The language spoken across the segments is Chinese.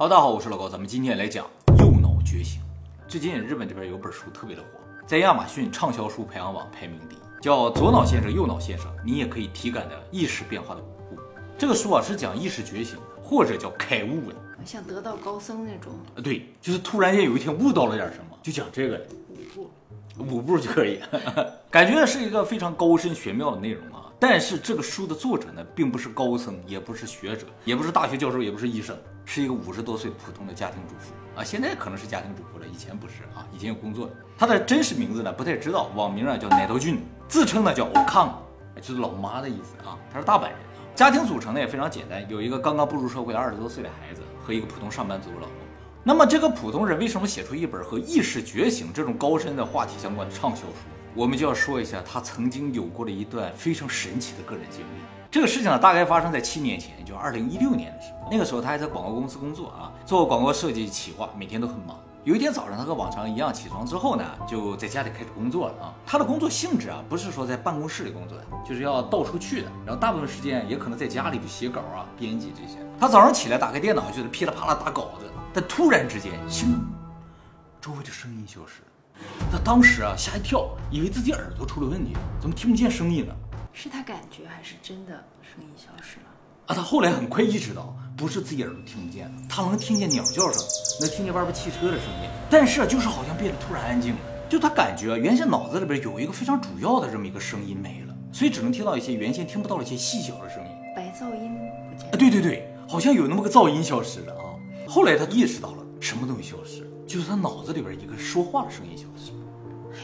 Hello，大家好，我是老高，咱们今天来讲右脑觉醒。最近日本这边有本书特别的火，在亚马逊畅销书排行榜排名第一，叫《左脑先生，右脑先生》，你也可以体感的意识变化的五步。这个书啊是讲意识觉醒，或者叫开悟的。像得道高僧那种，呃，对，就是突然间有一天悟到了点什么，就讲这个五步，五步就可以，感觉是一个非常高深玄妙的内容啊。但是这个书的作者呢，并不是高僧，也不是学者，也不是大学教授，也不是医生，是一个五十多岁普通的家庭主妇啊。现在可能是家庭主妇了，以前不是啊，以前有工作。他的真实名字呢不太知道，网名啊叫奶头俊，自称呢叫欧康，就是老妈的意思啊。他是大阪人，家庭组成呢也非常简单，有一个刚刚步入社会的二十多岁的孩子和一个普通上班族的老公。那么这个普通人为什么写出一本和意识觉醒这种高深的话题相关的畅销书？我们就要说一下他曾经有过的一段非常神奇的个人经历。这个事情呢，大概发生在七年前，就二零一六年的时候。那个时候他还在广告公司工作啊，做广告设计企划，每天都很忙。有一天早上，他和往常一样起床之后呢，就在家里开始工作了啊。他的工作性质啊，不是说在办公室里工作的，就是要到处去的。然后大部分时间也可能在家里就写稿啊、编辑这些。他早上起来打开电脑，就是噼里啪啦打稿子。但突然之间，咻，周围的声音消失了。他当时啊吓一跳，以为自己耳朵出了问题，怎么听不见声音了？是他感觉还是真的声音消失了？啊，他后来很快意识到，不是自己耳朵听不见了，他能听见鸟叫声，能听见外边汽车的声音，但是就是好像变得突然安静了。就他感觉原先脑子里边有一个非常主要的这么一个声音没了，所以只能听到一些原先听不到的一些细小的声音。白噪音不见啊，对对对，好像有那么个噪音消失了啊。后来他意识到了什么东西消失，就是他脑子里边一个说话的声音消失。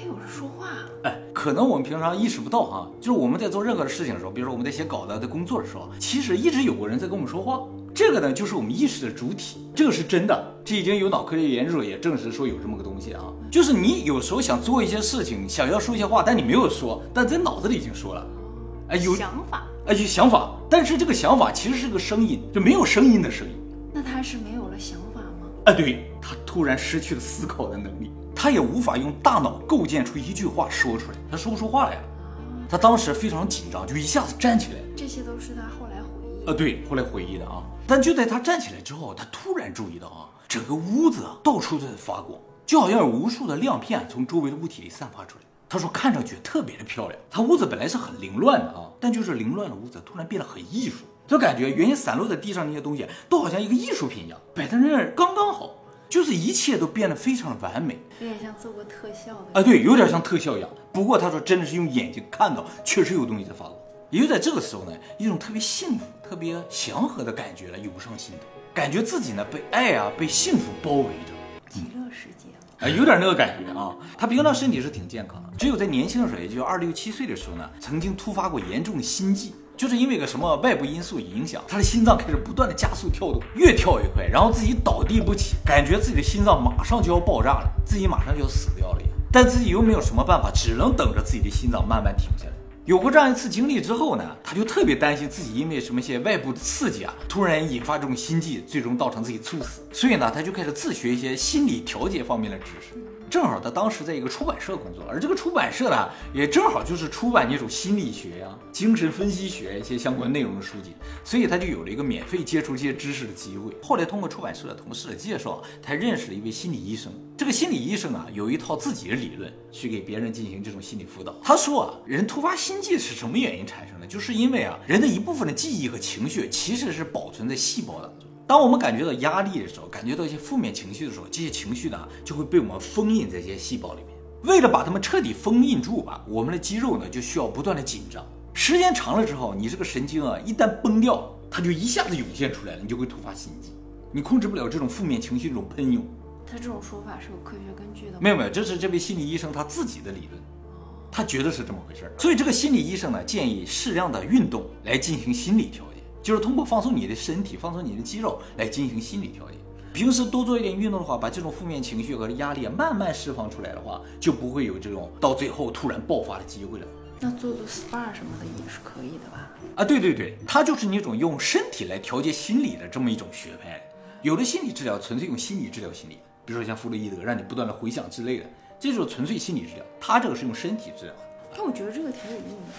还有人说话？哎，可能我们平常意识不到哈，就是我们在做任何的事情的时候，比如说我们在写稿子、在工作的时候，其实一直有个人在跟我们说话。这个呢，就是我们意识的主体，这个是真的。这已经有脑科学研究也证实说有这么个东西啊，就是你有时候想做一些事情，想要说一些话，但你没有说，但在脑子里已经说了。哎，有想法，哎，有想法，但是这个想法其实是个声音，就没有声音的声音。那他是没有了想法吗？啊，对他突然失去了思考的能力，他也无法用大脑构建出一句话说出来，他说不出话来了。他当时非常紧张，就一下子站起来。这些都是他后来回忆。呃，对，后来回忆的啊。但就在他站起来之后，他突然注意到啊，整个屋子啊到处都在发光，就好像有无数的亮片从周围的物体里散发出来。他说看上去特别的漂亮。他屋子本来是很凌乱的啊，但就是凌乱的屋子突然变得很艺术，就感觉原先散落在地上那些东西都好像一个艺术品一样，摆在那儿刚刚好，就是一切都变得非常的完美。有点像做过特效的啊，对，有点像特效一样。不过他说真的是用眼睛看到，确实有东西在发光。也就在这个时候呢，一种特别幸福、特别祥和的感觉了涌上心头，感觉自己呢被爱啊、被幸福包围着，极乐世界。哎，有点那个感觉啊。他平常身体是挺健康的，只有在年轻的时候，也就二六七岁的时候呢，曾经突发过严重的心悸，就是因为个什么外部因素影响，他的心脏开始不断的加速跳动，越跳越快，然后自己倒地不起，感觉自己的心脏马上就要爆炸了，自己马上就要死掉了一样，但自己又没有什么办法，只能等着自己的心脏慢慢停下来。有过这样一次经历之后呢，他就特别担心自己因为什么些外部的刺激啊，突然引发这种心悸，最终造成自己猝死。所以呢，他就开始自学一些心理调节方面的知识。正好他当时在一个出版社工作，而这个出版社呢，也正好就是出版那种心理学呀、精神分析学一些相关内容的书籍，所以他就有了一个免费接触这些知识的机会。后来通过出版社的同事的介绍，他认识了一位心理医生。这个心理医生啊，有一套自己的理论去给别人进行这种心理辅导。他说啊，人突发心悸是什么原因产生的？就是因为啊，人的一部分的记忆和情绪其实是保存在细胞当中。当我们感觉到压力的时候，感觉到一些负面情绪的时候，这些情绪呢就会被我们封印在这些细胞里面。为了把它们彻底封印住吧，我们的肌肉呢就需要不断的紧张。时间长了之后，你这个神经啊一旦崩掉，它就一下子涌现出来了，你就会突发心悸。你控制不了这种负面情绪这种喷涌。他这种说法是有科学根据的？没有没有，这是这位心理医生他自己的理论，他觉得是这么回事儿。所以这个心理医生呢建议适量的运动来进行心理调节。就是通过放松你的身体，放松你的肌肉来进行心理调节。平时多做一点运动的话，把这种负面情绪和压力慢慢释放出来的话，就不会有这种到最后突然爆发的机会了。那做做 SPA 什么的也是可以的吧？啊，对对对，它就是那种用身体来调节心理的这么一种学派。有的心理治疗纯粹用心理治疗心理，比如说像弗洛伊德，让你不断的回想之类的，这种纯粹心理治疗。他这个是用身体治疗。但我觉得这个挺有用的。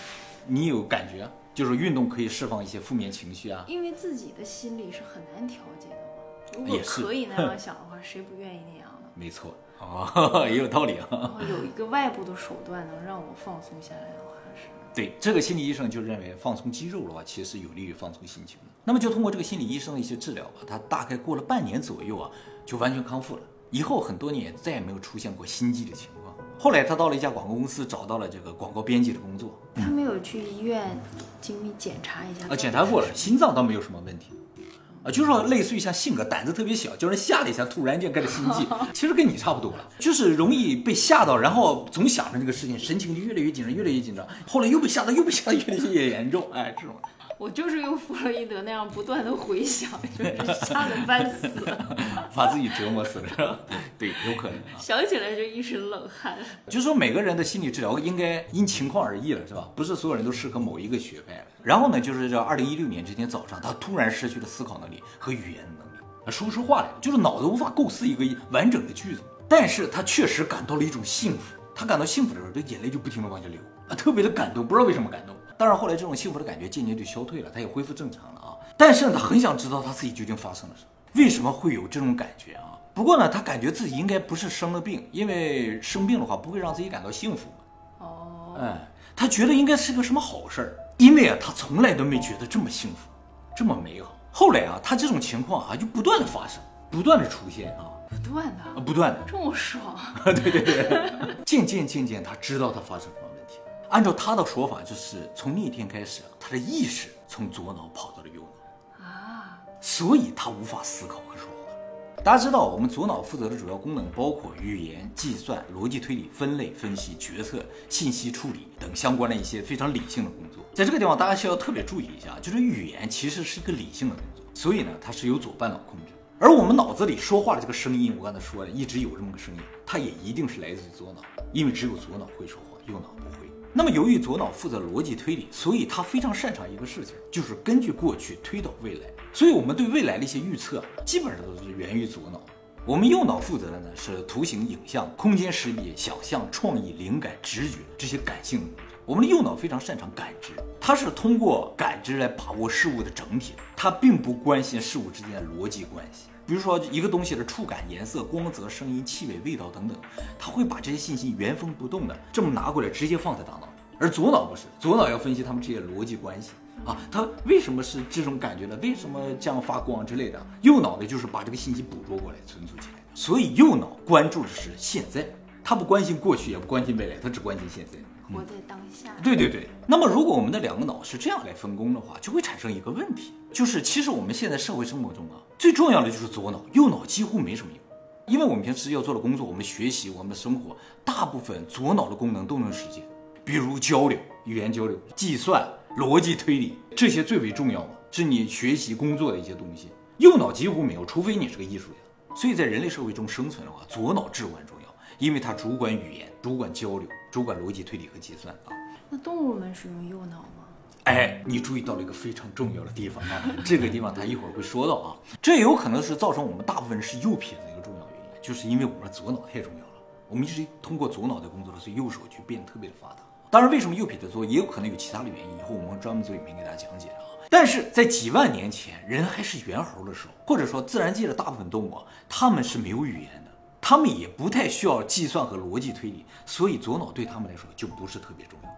你有感觉？就是运动可以释放一些负面情绪啊，因为自己的心理是很难调节的嘛。如果可以那样想的话，谁不愿意那样呢？没错啊，也有道理啊。有一个外部的手段能让我放松下来的话，是对，这个心理医生就认为放松肌肉的话，其实是有利于放松心情的。那么就通过这个心理医生的一些治疗吧，他大概过了半年左右啊，就完全康复了。以后很多年再也没有出现过心悸的情况。后来他到了一家广告公司，找到了这个广告编辑的工作，他没有去医院精密检查一下啊，检查过了，心脏倒没有什么问题，啊，就是说类似于像性格胆子特别小，叫人吓了一下，突然间开始心悸，其实跟你差不多了，就是容易被吓到，然后总想着那个事情，神情就越来越紧张，越来越紧张，后来又被吓到，又被吓得越来越严重，哎，这种。我就是用弗洛伊德那样不断的回想，就是吓得半死，把自己折磨死了，是吧？对，有可能啊。想起来就一身冷汗。就说每个人的心理治疗应该因情况而异了，是吧？不是所有人都适合某一个学派。然后呢，就是这二零一六年这天早上，他突然失去了思考能力和语言能力。啊，说出话来就是脑子无法构思一个完整的句子。但是他确实感到了一种幸福。他感到幸福的时候，这眼泪就不停的往下流啊，特别的感动，不知道为什么感动。当然后来这种幸福的感觉渐渐就消退了，他也恢复正常了啊。但是呢，他很想知道他自己究竟发生了什么，为什么会有这种感觉啊？不过呢，他感觉自己应该不是生了病，因为生病的话不会让自己感到幸福。哦，哎，他觉得应该是个什么好事儿，因为啊，他从来都没觉得这么幸福，这么美好。后来啊，他这种情况啊就不断的发生，不断的出现啊，不断的，啊不断的，这么爽，对对对，渐渐渐渐，他知道他发生什么问题。按照他的说法，就是从那天开始，他的意识从左脑跑到了右脑，啊，所以他无法思考和说话。大家知道，我们左脑负责的主要功能包括语言、计算、逻辑推理、分类、分析、决策、信息处理等相关的一些非常理性的工作。在这个地方，大家需要特别注意一下，就是语言其实是一个理性的工作，所以呢，它是由左半脑控制。而我们脑子里说话的这个声音，我刚才说了，一直有这么个声音，它也一定是来自于左脑，因为只有左脑会说话，右脑不会。那么由于左脑负责逻辑推理，所以他非常擅长一个事情，就是根据过去推导未来。所以我们对未来的一些预测，基本上都是源于左脑。我们右脑负责的呢是图形、影像、空间识别、想象、创意、灵感、直觉这些感性的工作。我们的右脑非常擅长感知，它是通过感知来把握事物的整体，它并不关心事物之间的逻辑关系。比如说一个东西的触感、颜色、光泽、声音、气味、味道等等，它会把这些信息原封不动的这么拿过来，直接放在大脑。而左脑不是，左脑要分析他们这些逻辑关系啊，它为什么是这种感觉呢？为什么这样发光之类的？右脑呢，就是把这个信息捕捉过来，存储起来。所以右脑关注的是现在，他不关心过去，也不关心未来，他只关心现在。活在当下。对对对。那么如果我们的两个脑是这样来分工的话，就会产生一个问题，就是其实我们现在社会生活中啊，最重要的就是左脑，右脑几乎没什么用。因为我们平时要做的工作，我们学习，我们的生活，大部分左脑的功能都能实现，比如交流、语言交流、计算、逻辑推理，这些最为重要嘛，是你学习工作的一些东西。右脑几乎没有，除非你是个艺术家。所以在人类社会中生存的话，左脑至关重要，因为它主管语言、主管交流、主管逻辑推理和计算啊。那动物们使用右脑吗？哎，你注意到了一个非常重要的地方啊，这个地方他一会儿会说到啊，这也有可能是造成我们大部分人是右撇子的一个重要原因，就是因为我们的左脑太重要了，我们一直通过左脑在工作的，所以右手就变得特别的发达。当然，为什么右撇子多，也有可能有其他的原因，以后我们会专门做影片给大家讲解啊。但是在几万年前，人还是猿猴的时候，或者说自然界的大部分动物啊，它们是没有语言的，他们也不太需要计算和逻辑推理，所以左脑对他们来说就不是特别重要。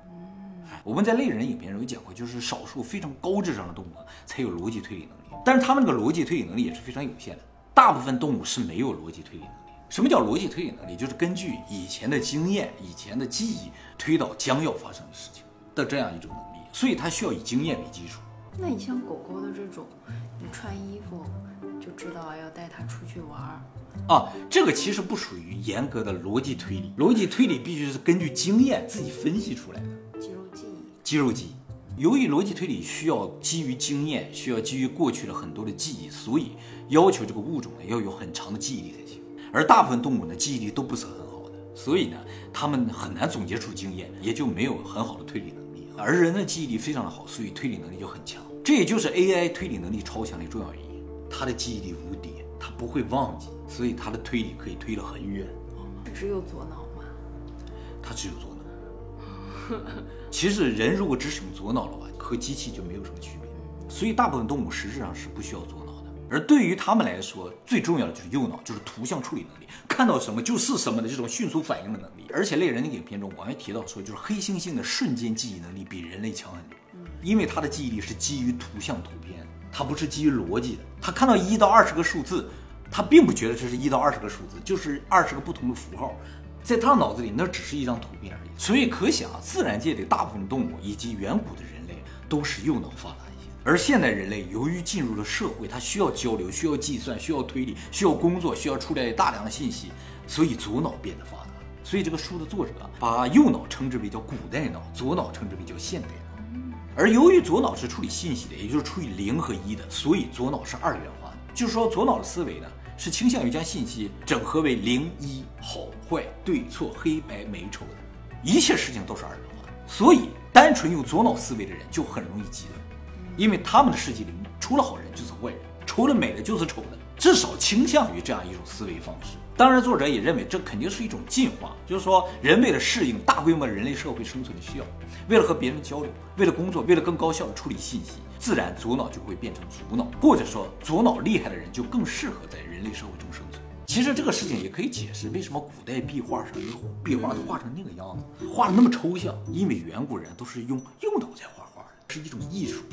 我们在类人影片中有讲过，就是少数非常高智商的动物才有逻辑推理能力，但是他们这个逻辑推理能力也是非常有限的，大部分动物是没有逻辑推理能力。什么叫逻辑推理能力？就是根据以前的经验、以前的记忆推导将要发生的事情的这样一种能力，所以它需要以经验为基础。那你像狗狗的这种，你穿衣服就知道要带它出去玩儿，啊，这个其实不属于严格的逻辑推理，逻辑推理必须是根据经验自己分析出来的。肌肉记忆。肌肉记忆。由于逻辑推理需要基于经验，需要基于过去的很多的记忆，所以要求这个物种呢要有很长的记忆力才行。而大部分动物呢记忆力都不是很好的，所以呢它们很难总结出经验，也就没有很好的推理能力。而人的记忆力非常的好，所以推理能力就很强。这也就是 AI 推理能力超强的重要原因。它的记忆力无敌，它不会忘记，所以它的推理可以推得很远。只有左脑吗？它只有左脑。其实人如果只使用左脑的话，和机器就没有什么区别。所以大部分动物实质上是不需要左脑的。而对于他们来说，最重要的就是右脑，就是图像处理能力，看到什么就是什么的这种迅速反应的能力。而且类人的影片中，我还提到说，就是黑猩猩的瞬间记忆能力比人类强很多，因为它的记忆力是基于图像图片，它不是基于逻辑的。他看到一到二十个数字，他并不觉得这是一到二十个数字，就是二十个不同的符号，在他脑子里那只是一张图片而已。所以可想，自然界的大部分动物以及远古的人类都是右脑发达一些。而现代人类由于进入了社会，他需要交流，需要计算，需要推理，需要工作，需要处理大量的信息，所以左脑变得发达。所以这个书的作者把右脑称之为叫古代脑，左脑称之为叫现代脑。而由于左脑是处理信息的，也就是处理零和一的，所以左脑是二元化的。就是说，左脑的思维呢是倾向于将信息整合为零一、好坏、对错、黑白美丑的，一切事情都是二元化。所以，单纯用左脑思维的人就很容易极端。因为他们的世界里，除了好人就是坏人，除了美的就是丑的，至少倾向于这样一种思维方式。当然，作者也认为这肯定是一种进化，就是说人为了适应大规模人类社会生存的需要，为了和别人交流，为了工作，为了更高效的处理信息，自然左脑就会变成左脑，或者说左脑厉害的人就更适合在人类社会中生存。其实这个事情也可以解释为什么古代壁画上一个壁画都画成那个样子，画的那么抽象，因为远古人都是用右脑在画画的。是一种艺术，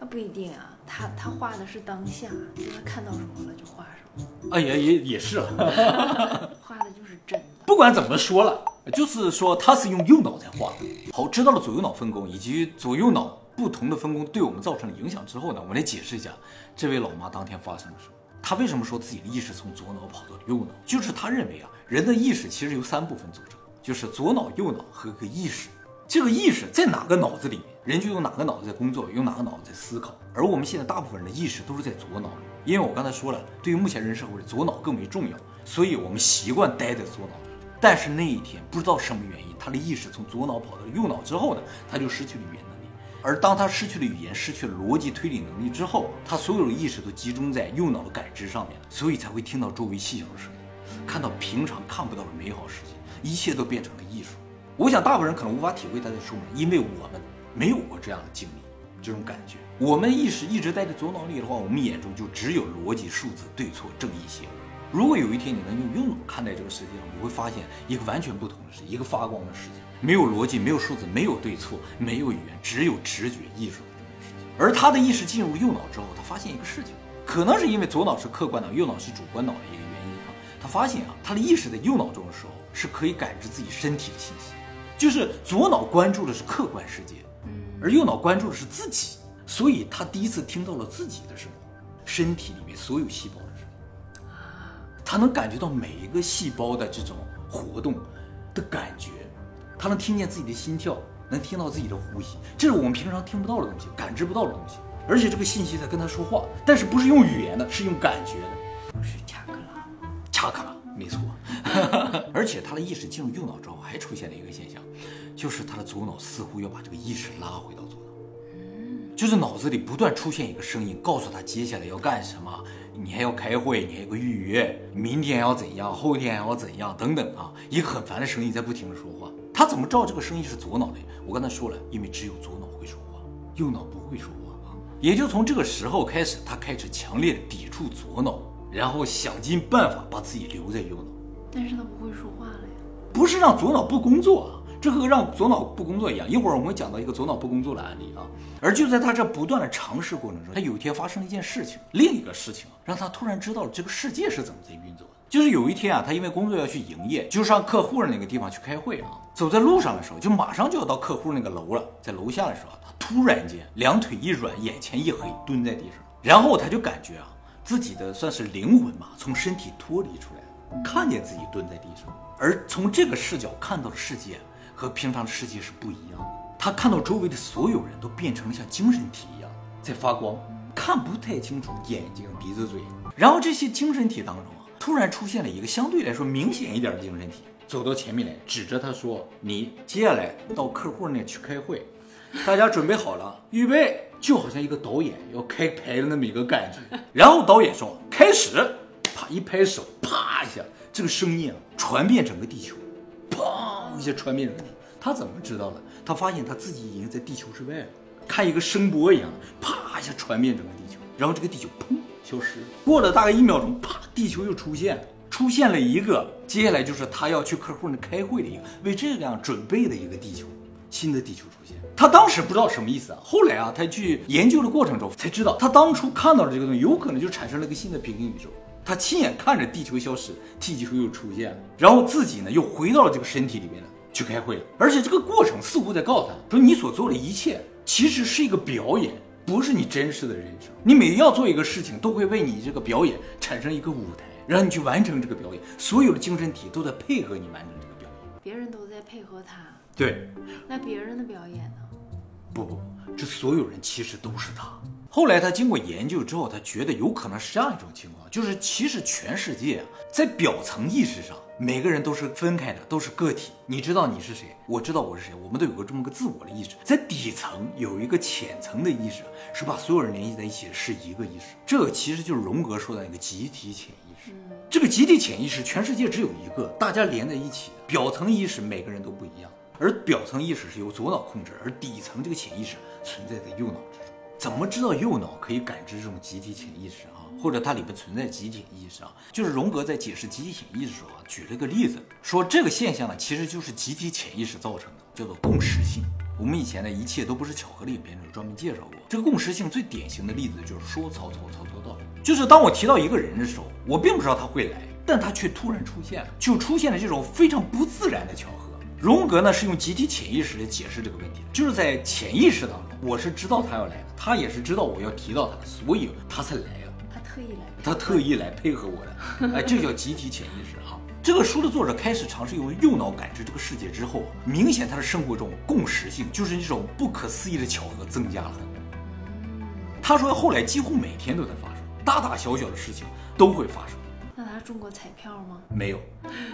那不一定啊，他他画的是当下，就他看到什么了就画什么。哎呀，也也是啊，画的就是真的。不管怎么说了，就是说他是用右脑在画的。好，知道了左右脑分工以及左右脑不同的分工对我们造成了影响之后呢，我们来解释一下这位老妈当天发生了什么。她为什么说自己的意识从左脑跑到了右脑？就是她认为啊，人的意识其实由三部分组成，就是左脑、右脑和个意识。这个意识在哪个脑子里面，人就用哪个脑子在工作，用哪个脑子在思考。而我们现在大部分人的意识都是在左脑，因为我刚才说了，对于目前人社会，左脑更为重要，所以我们习惯待在左脑。但是那一天，不知道什么原因，他的意识从左脑跑到了右脑之后呢，他就失去了语言能力。而当他失去了语言，失去了逻辑推理能力之后，他所有的意识都集中在右脑的感知上面，所以才会听到周围细小的声音，看到平常看不到的美好世界，一切都变成了艺术。我想，大部分人可能无法体会他在说什么，因为我们没有过这样的经历，这种感觉。我们意识一直待在左脑里的话，我们眼中就只有逻辑、数字、对错、正义、邪恶。如果有一天你能用右脑看待这个世界，你会发现一个完全不同的世界，一个发光的世界，没有逻辑，没有数字，没有对错，没有语言，只有直觉、艺术的这种世界。而他的意识进入右脑之后，他发现一个事情，可能是因为左脑是客观脑，右脑是主观脑的一个原因啊。他发现啊，他的意识在右脑中的时候，是可以感知自己身体的信息。就是左脑关注的是客观世界，而右脑关注的是自己，所以他第一次听到了自己的声音，身体里面所有细胞的，他能感觉到每一个细胞的这种活动的感觉，他能听见自己的心跳，能听到自己的呼吸，这是我们平常听不到的东西，感知不到的东西，而且这个信息在跟他说话，但是不是用语言的，是用感觉的，是恰克拉，恰克拉，没错，而且他的意识进入右脑之后，还出现了一个现象。就是他的左脑似乎要把这个意识拉回到左脑，就是脑子里不断出现一个声音，告诉他接下来要干什么，你还要开会，你还有个预约，明天要怎样，后天还要怎样，等等啊，一个很烦的声音在不停的说话。他怎么知道这个声音是左脑的？我刚才说了，因为只有左脑会说话，右脑不会说话啊。也就从这个时候开始，他开始强烈的抵触左脑，然后想尽办法把自己留在右脑。但是他不会说话了呀？不是让左脑不工作啊。这和让左脑不工作一样，一会儿我们会讲到一个左脑不工作的案例啊。而就在他这不断的尝试过程中，他有一天发生了一件事情，另一个事情让他突然知道了这个世界是怎么在运作的。就是有一天啊，他因为工作要去营业，就上客户的那个地方去开会啊。走在路上的时候，就马上就要到客户那个楼了，在楼下的时候，他突然间两腿一软，眼前一黑，蹲在地上，然后他就感觉啊，自己的算是灵魂嘛，从身体脱离出来，看见自己蹲在地上，而从这个视角看到的世界。和平常的世界是不一样的。他看到周围的所有人都变成了像精神体一样在发光，看不太清楚眼睛、鼻子、嘴。然后这些精神体当中啊，突然出现了一个相对来说明显一点的精神体，走到前面来，指着他说：“你接下来到客户那去开会，大家准备好了，预备，就好像一个导演要开拍的那么一个感觉。”然后导演说：“开始！”啪一拍手，啪一下，这个声音啊传遍整个地球，砰一下传遍整个。他怎么知道的？他发现他自己已经在地球之外了，看一个声波一样，啪一下传遍整个地球，然后这个地球砰消失。过了大概一秒钟，啪，地球又出现了，出现了一个，接下来就是他要去客户那开会的一个，为这个样准备的一个地球，新的地球出现。他当时不知道什么意思啊，后来啊，他去研究的过程中才知道，他当初看到的这个东西，有可能就产生了一个新的平行宇宙。他亲眼看着地球消失，地球又出现了，然后自己呢又回到了这个身体里面了，去开会了。而且这个过程似乎在告诉他说，你所做的一切其实是一个表演，不是你真实的人生。你每要做一个事情，都会为你这个表演产生一个舞台，让你去完成这个表演。所有的精神体都在配合你完成这个表演。别人都在配合他，对，那别人的表演呢？不不不，这所有人其实都是他。后来他经过研究之后，他觉得有可能是这样一种情况，就是其实全世界啊，在表层意识上，每个人都是分开的，都是个体。你知道你是谁，我知道我是谁，我们都有个这么个自我的意识。在底层有一个浅层的意识，是把所有人联系在一起，是一个意识。这个其实就是荣格说的那个集体潜意识。这个集体潜意识，全世界只有一个，大家连在一起。表层意识每个人都不一样，而表层意识是由左脑控制，而底层这个潜意识存在在右脑之中。怎么知道右脑可以感知这种集体潜意识啊？或者它里边存在集体意识啊？就是荣格在解释集体潜意识的时候啊，举了个例子，说这个现象呢，其实就是集体潜意识造成的，叫做共识性。我们以前的一切都不是巧合的影片中专门介绍过，这个共识性最典型的例子就是说曹操，曹操到。就是当我提到一个人的时候，我并不知道他会来，但他却突然出现了，就出现了这种非常不自然的巧合。荣格呢是用集体潜意识来解释这个问题，就是在潜意识当中，我是知道他要来的，他也是知道我要提到他的，所以他才来。特意来，他特意来配合我的，哎，这叫集体潜意识哈。这个书的作者开始尝试用右脑感知这个世界之后，明显他的生活中共识性就是一种不可思议的巧合增加了很多。他说后来几乎每天都在发生，大大小小的事情都会发生。中过彩票吗？没有，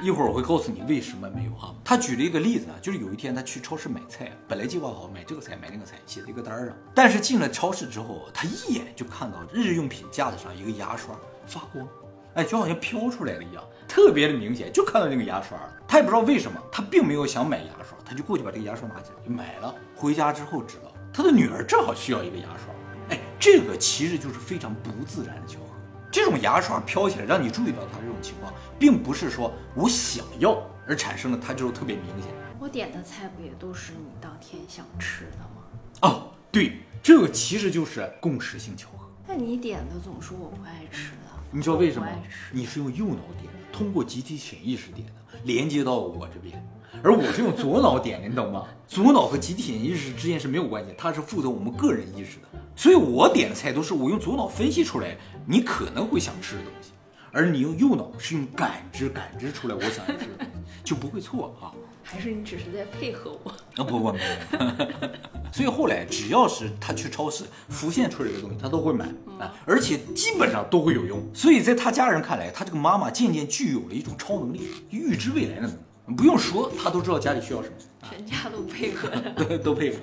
一会儿我会告诉你为什么没有哈。他举了一个例子啊，就是有一天他去超市买菜，本来计划好买这个菜买那个菜，写在一个单上，但是进了超市之后，他一眼就看到日用品架子上一个牙刷发光，哎，就好像飘出来了一样，特别的明显，就看到那个牙刷了，他也不知道为什么，他并没有想买牙刷，他就过去把这个牙刷拿起来就买了。回家之后知道他的女儿正好需要一个牙刷，哎，这个其实就是非常不自然的巧合。这种牙刷飘起来，让你注意到它这种情况，并不是说我想要而产生的，它就是特别明显。我点的菜不也都是你当天想吃的吗？哦，对，这个其实就是共识性巧合。那你点的总是我不爱吃的，你知道为什么？你是用右脑点的，通过集体潜意识点的，连接到我这边，而我是用左脑点的，你懂吗？左脑和集体潜意识之间是没有关系，它是负责我们个人意识的。所以我点的菜都是我用左脑分析出来你可能会想吃的东西，而你用右脑是用感知感知出来我想要吃的东西，就不会错啊。还是你只是在配合我？啊不不没有，所以后来只要是他去超市浮现出来的东西，他都会买啊，而且基本上都会有用。所以在他家人看来，他这个妈妈渐渐具有了一种超能力，预知未来的能力。不用说，他都知道家里需要什么，全家都配合。都 都配合。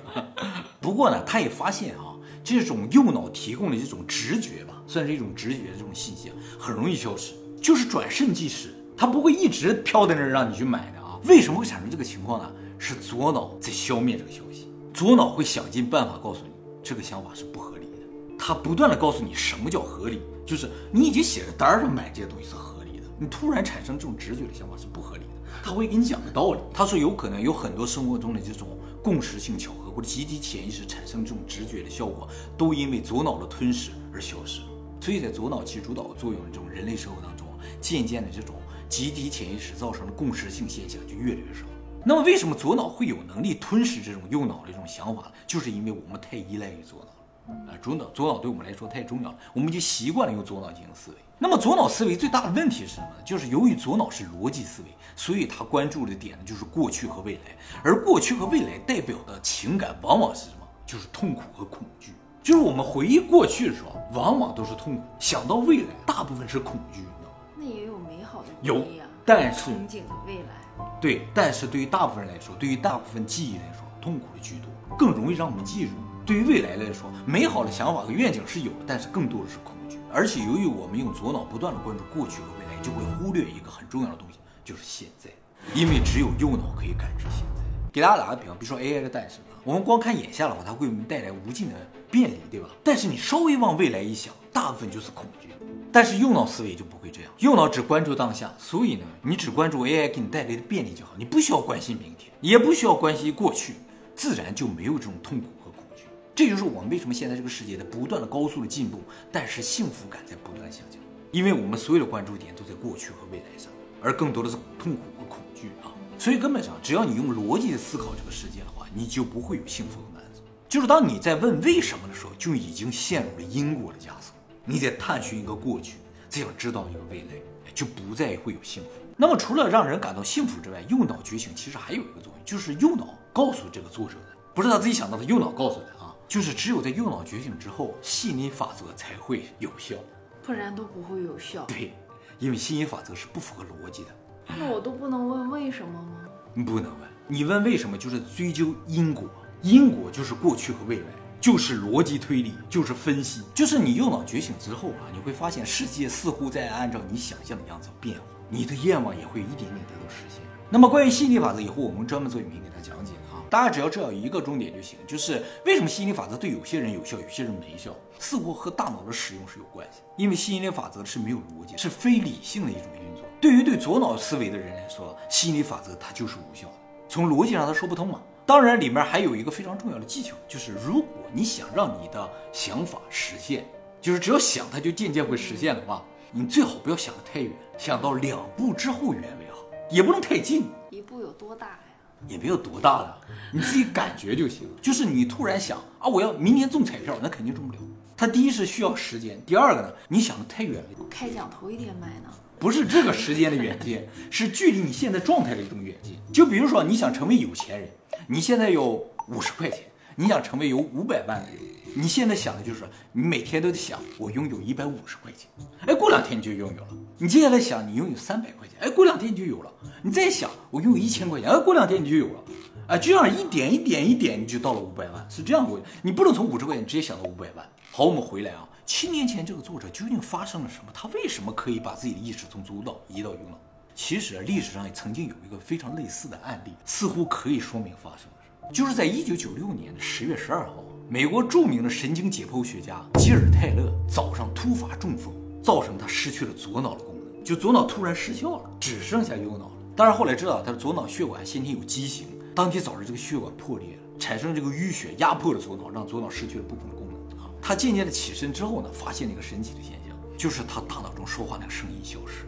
不过呢，他也发现啊、这种右脑提供的这种直觉吧，算是一种直觉的这种信息，很容易消失，就是转瞬即逝，它不会一直飘在那儿让你去买的啊。为什么会产生这个情况呢？是左脑在消灭这个消息，左脑会想尽办法告诉你这个想法是不合理的，它不断的告诉你什么叫合理，就是你已经写在单儿上买这些东西是合理的，你突然产生这种直觉的想法是不合理的。他会给你讲个道理，他说有可能有很多生活中的这种共识性巧合或者集体潜意识产生这种直觉的效果，都因为左脑的吞噬而消失。所以在左脑起主导作用的这种人类社会当中，渐渐的这种集体潜意识造成的共识性现象就越来越少。那么为什么左脑会有能力吞噬这种右脑的这种想法呢？就是因为我们太依赖于左脑了。啊，左脑左脑对我们来说太重要了，我们就习惯了用左脑进行思维。那么左脑思维最大的问题是什么呢？就是由于左脑是逻辑思维，所以它关注的点呢就是过去和未来，而过去和未来代表的情感往往是什么？就是痛苦和恐惧。就是我们回忆过去的时候，往往都是痛苦；想到未来，大部分是恐惧，你知道吗？那也有美好的有回忆啊，但是憧憬的未来。对，但是对于大部分人来说，对于大部分记忆来说，痛苦的居多，更容易让我们记住。对于未来来说，美好的想法和愿景是有的，但是更多的是恐惧。而且由于我们用左脑不断的关注过去和未来，就会忽略一个很重要的东西，就是现在，因为只有右脑可以感知现在。给大家打个比方，比如说 AI 的诞生啊，我们光看眼下的话，它会为我们带来无尽的便利，对吧？但是你稍微往未来一想，大部分就是恐惧。但是右脑思维就不会这样，右脑只关注当下，所以呢，你只关注 AI 给你带来的便利就好，你不需要关心明天，也不需要关心过去，自然就没有这种痛苦和恐惧。这就是我们为什么现在这个世界在不断的高速的进步，但是幸福感在不断下降，因为我们所有的关注点都在过去和未来上，而更多的是痛苦和恐惧啊。所以根本上，只要你用逻辑思考这个世界的话，你就不会有幸福和满足。就是当你在问为什么的时候，就已经陷入了因果的枷锁。你在探寻一个过去，再想知道一个未来，就不再会有幸福。那么除了让人感到幸福之外，右脑觉醒其实还有一个作用，就是右脑告诉这个作者的，不是他自己想到的，右脑告诉的啊，就是只有在右脑觉醒之后，吸引力法则才会有效，不然都不会有效。对，因为吸引力法则是不符合逻辑的。那我都不能问为什么吗？你不能问，你问为什么就是追究因果，因果就是过去和未来。就是逻辑推理，就是分析，就是你右脑觉醒之后啊，你会发现世界似乎在按照你想象的样子变化，你的愿望也会一点点得到实现。那么关于吸引力法则，以后我们专门做影片给大家讲解啊，大家只要知道一个重点就行，就是为什么吸引力法则对有些人有效，有些人没效，似乎和大脑的使用是有关系。因为吸引力法则是没有逻辑，是非理性的一种运作。对于对左脑思维的人来说，吸引力法则它就是无效的，从逻辑上它说不通嘛。当然，里面还有一个非常重要的技巧，就是如果你想让你的想法实现，就是只要想它就渐渐会实现的话，你最好不要想得太远，想到两步之后远为好，也不能太近。一步有多大呀？也没有多大了，你自己感觉就行。就是你突然想啊，我要明年中彩票，那肯定中不了。它第一是需要时间，第二个呢，你想的太远了。开奖头一天买呢？不是这个时间的远近，是距离你现在状态的一种远近。就比如说，你想成为有钱人。你现在有五十块钱，你想成为有五百万的人，你现在想的就是你每天都在想我拥有一百五十块钱，哎，过两天你就拥有了。你接下来想你拥有三百块钱，哎，过两天你就有了。你再想我拥有一千块钱，哎，过两天你就有了。哎，这样一点一点一点你就到了五百万，是这样过。你不能从五十块钱直接想到五百万。好，我们回来啊，七年前这个作者究竟发生了什么？他为什么可以把自己的意识从左脑移到右脑？其实啊历史上也曾经有一个非常类似的案例，似乎可以说明发生了什么。就是在一九九六年的十月十二号，美国著名的神经解剖学家吉尔泰勒早上突发中风，造成他失去了左脑的功能，就左脑突然失效了，只剩下右脑了。当然后来知道他的左脑血管先天有畸形，当天早上这个血管破裂，产生这个淤血压迫了左脑，让左脑失去了部分的功能。啊，他渐渐的起身之后呢，发现了一个神奇的现象，就是他大脑中说话那个声音消失。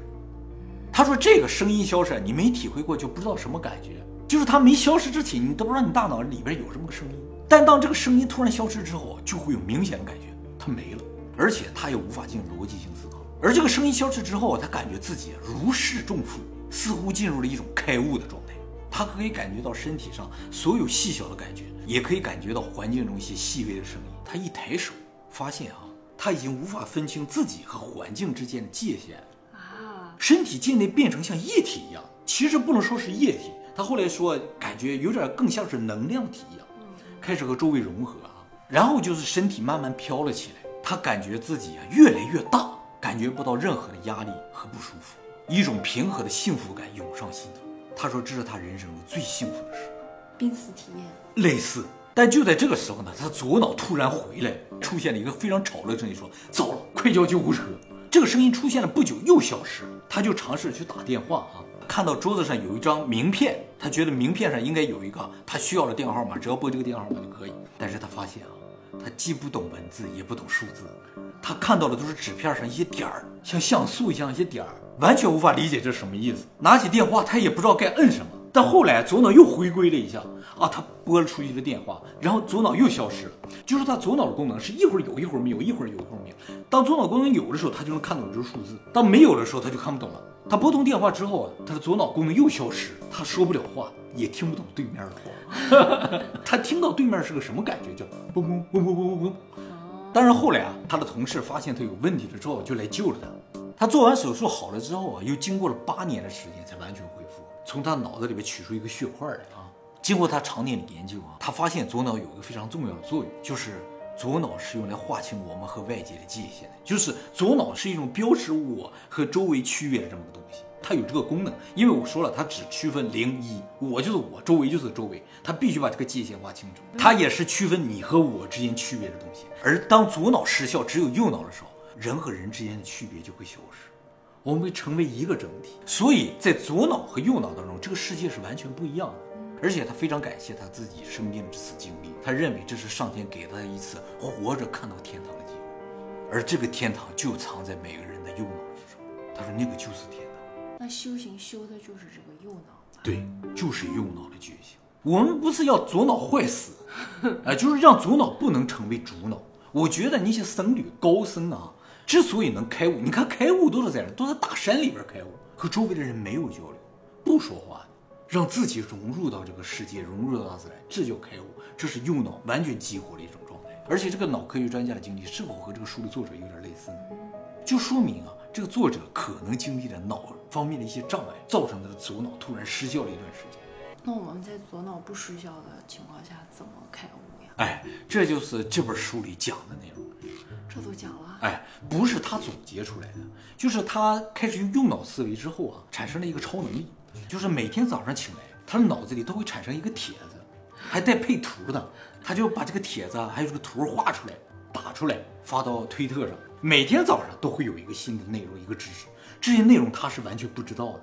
他说：“这个声音消失，你没体会过就不知道什么感觉。就是它没消失之前，你都不知道你大脑里边有这么个声音。但当这个声音突然消失之后，就会有明显的感觉，它没了，而且他也无法进行逻辑性思考。而这个声音消失之后，他感觉自己如释重负，似乎进入了一种开悟的状态。他可以感觉到身体上所有细小的感觉，也可以感觉到环境中一些细微的声音。他一抬手，发现啊，他已经无法分清自己和环境之间的界限。”身体渐渐变成像液体一样，其实不能说是液体，他后来说感觉有点更像是能量体一样，开始和周围融合啊，然后就是身体慢慢飘了起来，他感觉自己啊越来越大，感觉不到任何的压力和不舒服，一种平和的幸福感涌上心头。他说这是他人生中最幸福的时刻，濒死体验类似。但就在这个时候呢，他左脑突然回来，出现了一个非常吵的声音，说糟了，快叫救护车。这个声音出现了不久又消失，他就尝试去打电话啊，看到桌子上有一张名片，他觉得名片上应该有一个他需要的电话号码，只要拨这个电话号码就可以。但是他发现啊，他既不懂文字，也不懂数字，他看到的都是纸片上一些点儿，像像素一样一些点儿，完全无法理解这是什么意思。拿起电话，他也不知道该摁什么。但后来左脑又回归了一下啊，他拨了出去的电话，然后左脑又消失了。就是他左脑的功能是一会儿有一会儿没有，一会儿有一会儿没有。当左脑功能有的时候，他就能看懂这个数字；当没有的时候，他就看不懂了。他拨通电话之后啊，他的左脑功能又消失，他说不了话，也听不懂对面的话。他听到对面是个什么感觉？叫嘣嘣嘣嘣嘣嘣嘣。当然后来啊，他的同事发现他有问题了之后，就来救了他。他做完手术好了之后啊，又经过了八年的时间才完全恢复。从他脑子里面取出一个血块来啊！经过他常年的研究啊，他发现左脑有一个非常重要的作用，就是左脑是用来划清我们和外界的界限的，就是左脑是一种标识我和周围区别的这么个东西。它有这个功能，因为我说了，它只区分零一，我就是我，周围就是周围，它必须把这个界限划清楚。它也是区分你和我之间区别的东西。而当左脑失效，只有右脑的时候，人和人之间的区别就会消失，我们会成为一个整体。所以在左脑和右脑当中，这个世界是完全不一样的。而且他非常感谢他自己生命的这次经历，他认为这是上天给他一次活着看到天堂的机会，而这个天堂就藏在每个人的右脑之中。他说那个就是天堂。那修行修的就是这个右脑吧？对，就是右脑的觉醒。我们不是要左脑坏死，啊，就是让左脑不能成为主脑。我觉得那些僧侣、高僧啊，之所以能开悟，你看开悟都是在哪？都在大山里边开悟，和周围的人没有交流，不说话。让自己融入到这个世界，融入到大自然，这叫开悟，这是右脑完全激活的一种状态。而且这个脑科学专家的经历是否和这个书的作者有点类似呢？就说明啊，这个作者可能经历了脑方面的一些障碍，造成他的左脑突然失效了一段时间。那我们在左脑不失效的情况下怎么开悟呀？哎，这就是这本书里讲的内容。这都讲了？哎，不是他总结出来的，就是他开始用右脑思维之后啊，产生了一个超能力。就是每天早上醒来，他的脑子里都会产生一个帖子，还带配图的，他就把这个帖子还有这个图画出来，打出来发到推特上。每天早上都会有一个新的内容，一个知识，这些内容他是完全不知道的。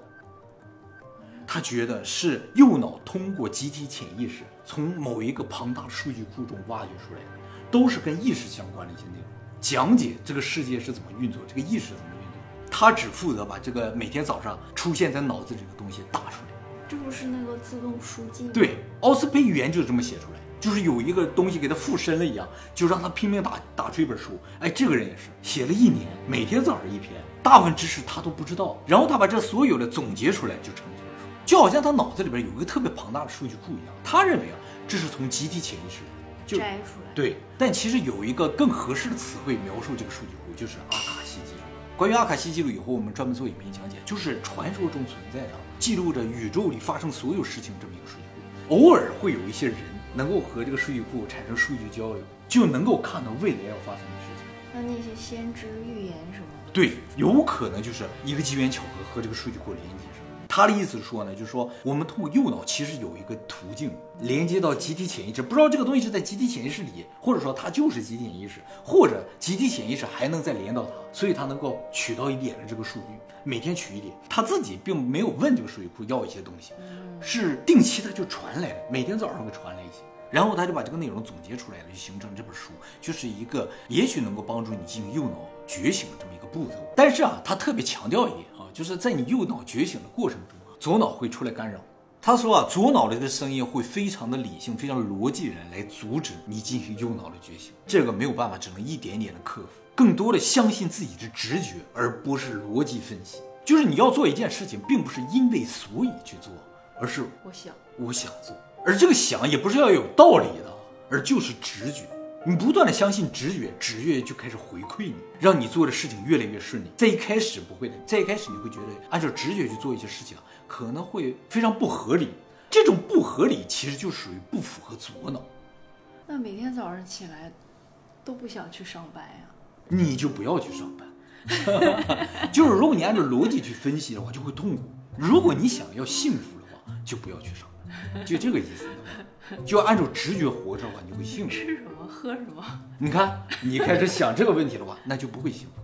他觉得是右脑通过集体潜意识，从某一个庞大数据库中挖掘出来的，都是跟意识相关的一些内容，讲解这个世界是怎么运作，这个意识怎么运作。他只负责把这个每天早上出现在脑子里的东西打出来，这不是那个自动书记吗？对，奥斯培语言就是这么写出来，就是有一个东西给他附身了一样，就让他拼命打打出一本书。哎，这个人也是写了一年，每天早上一篇，大部分知识他都不知道，然后他把这所有的总结出来，就成这本书，就好像他脑子里边有一个特别庞大的数据库一样。他认为啊，这是从集体潜意识就摘出来。对，但其实有一个更合适的词汇描述这个数据库，就是阿卡西记录。关于阿卡西记录，以后我们专门做影片讲解，就是传说中存在的记录着宇宙里发生所有事情这么一个数据库。偶尔会有一些人能够和这个数据库产生数据交流，就能够看到未来要发生的事情。那那些先知预言什么的，对，有可能就是一个机缘巧合和这个数据库连接上。他的意思是说呢，就是说我们通过右脑其实有一个途径连接到集体潜意识，不知道这个东西是在集体潜意识里，或者说它就是集体潜意识，或者集体潜意识还能再连到它，所以他能够取到一点的这个数据，每天取一点。他自己并没有问这个数据库要一些东西，是定期的就传来的，每天早上会传来一些，然后他就把这个内容总结出来了，就形成这本书，就是一个也许能够帮助你进行右脑觉醒的这么一个步骤。但是啊，他特别强调一点。就是在你右脑觉醒的过程中，左脑会出来干扰。他说啊，左脑的这个声音会非常的理性，非常逻辑人来阻止你进行右脑的觉醒。这个没有办法，只能一点点的克服，更多的相信自己的直觉，而不是逻辑分析。就是你要做一件事情，并不是因为所以去做，而是我想我想做，而这个想也不是要有道理的，而就是直觉。你不断的相信直觉，直觉就开始回馈你，让你做的事情越来越顺利。在一开始不会的，在一开始你会觉得按照直觉去做一些事情，可能会非常不合理。这种不合理其实就属于不符合左脑。那每天早上起来都不想去上班呀？你就不要去上班。就是如果你按照逻辑去分析的话，就会痛苦。如果你想要幸福的话，就不要去上班，就这个意思。就要按照直觉活着的话，你就会幸福。吃什么喝什么？你看，你开始想这个问题的话，那就不会幸福。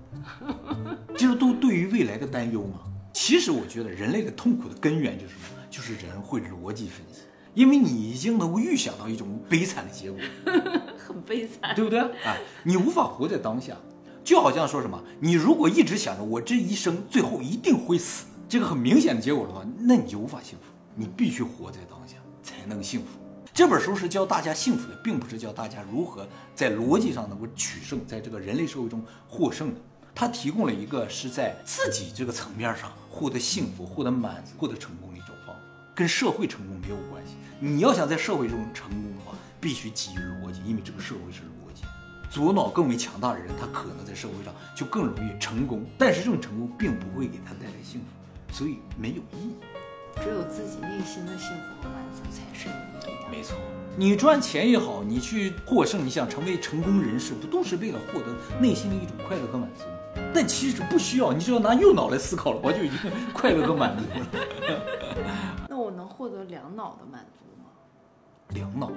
就是都对于未来的担忧嘛。其实我觉得人类的痛苦的根源就是什么？就是人会逻辑分析，因为你已经能够预想到一种悲惨的结果，很悲惨，对不对？啊，你无法活在当下，就好像说什么，你如果一直想着我这一生最后一定会死，这个很明显的结果的话，那你就无法幸福。你必须活在当下才能幸福。这本书是教大家幸福的，并不是教大家如何在逻辑上能够取胜，在这个人类社会中获胜的。它提供了一个是在自己这个层面上获得幸福、获得满足、获得成功的一种方法，跟社会成功没有关系。你要想在社会中成功的话，必须基于逻辑，因为这个社会是逻辑。左脑更为强大的人，他可能在社会上就更容易成功，但是这种成功并不会给他带来幸福，所以没有意义。只有自己内心的幸福和满足才是有意义的。没错，你赚钱也好，你去获胜，你想成为成功人士，不都是为了获得内心的一种快乐和满足吗？但其实不需要，你只要拿右脑来思考的话，就已经快乐和满足了。那我能获得两脑的满足吗？两脑，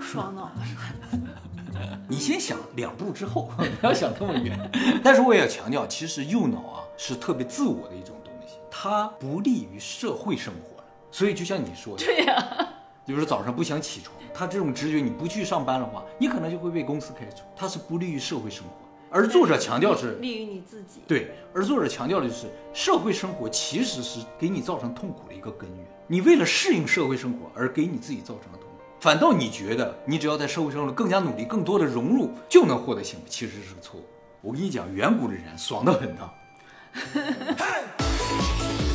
双脑的？你先想两步之后，不要想那么远。但是我也要强调，其实右脑啊是特别自我的一种东西，它不利于社会生活。所以就像你说的，对呀，比如说早上不想起床，他这种直觉，你不去上班的话，你可能就会被公司开除，它是不利于社会生活。而作者强调是利于你自己。对，而作者强调的就是社会生活其实是给你造成痛苦的一个根源。你为了适应社会生活而给你自己造成了痛苦，反倒你觉得你只要在社会生活更加努力、更多的融入就能获得幸福，其实是个错误。我跟你讲，远古的人爽得很呐。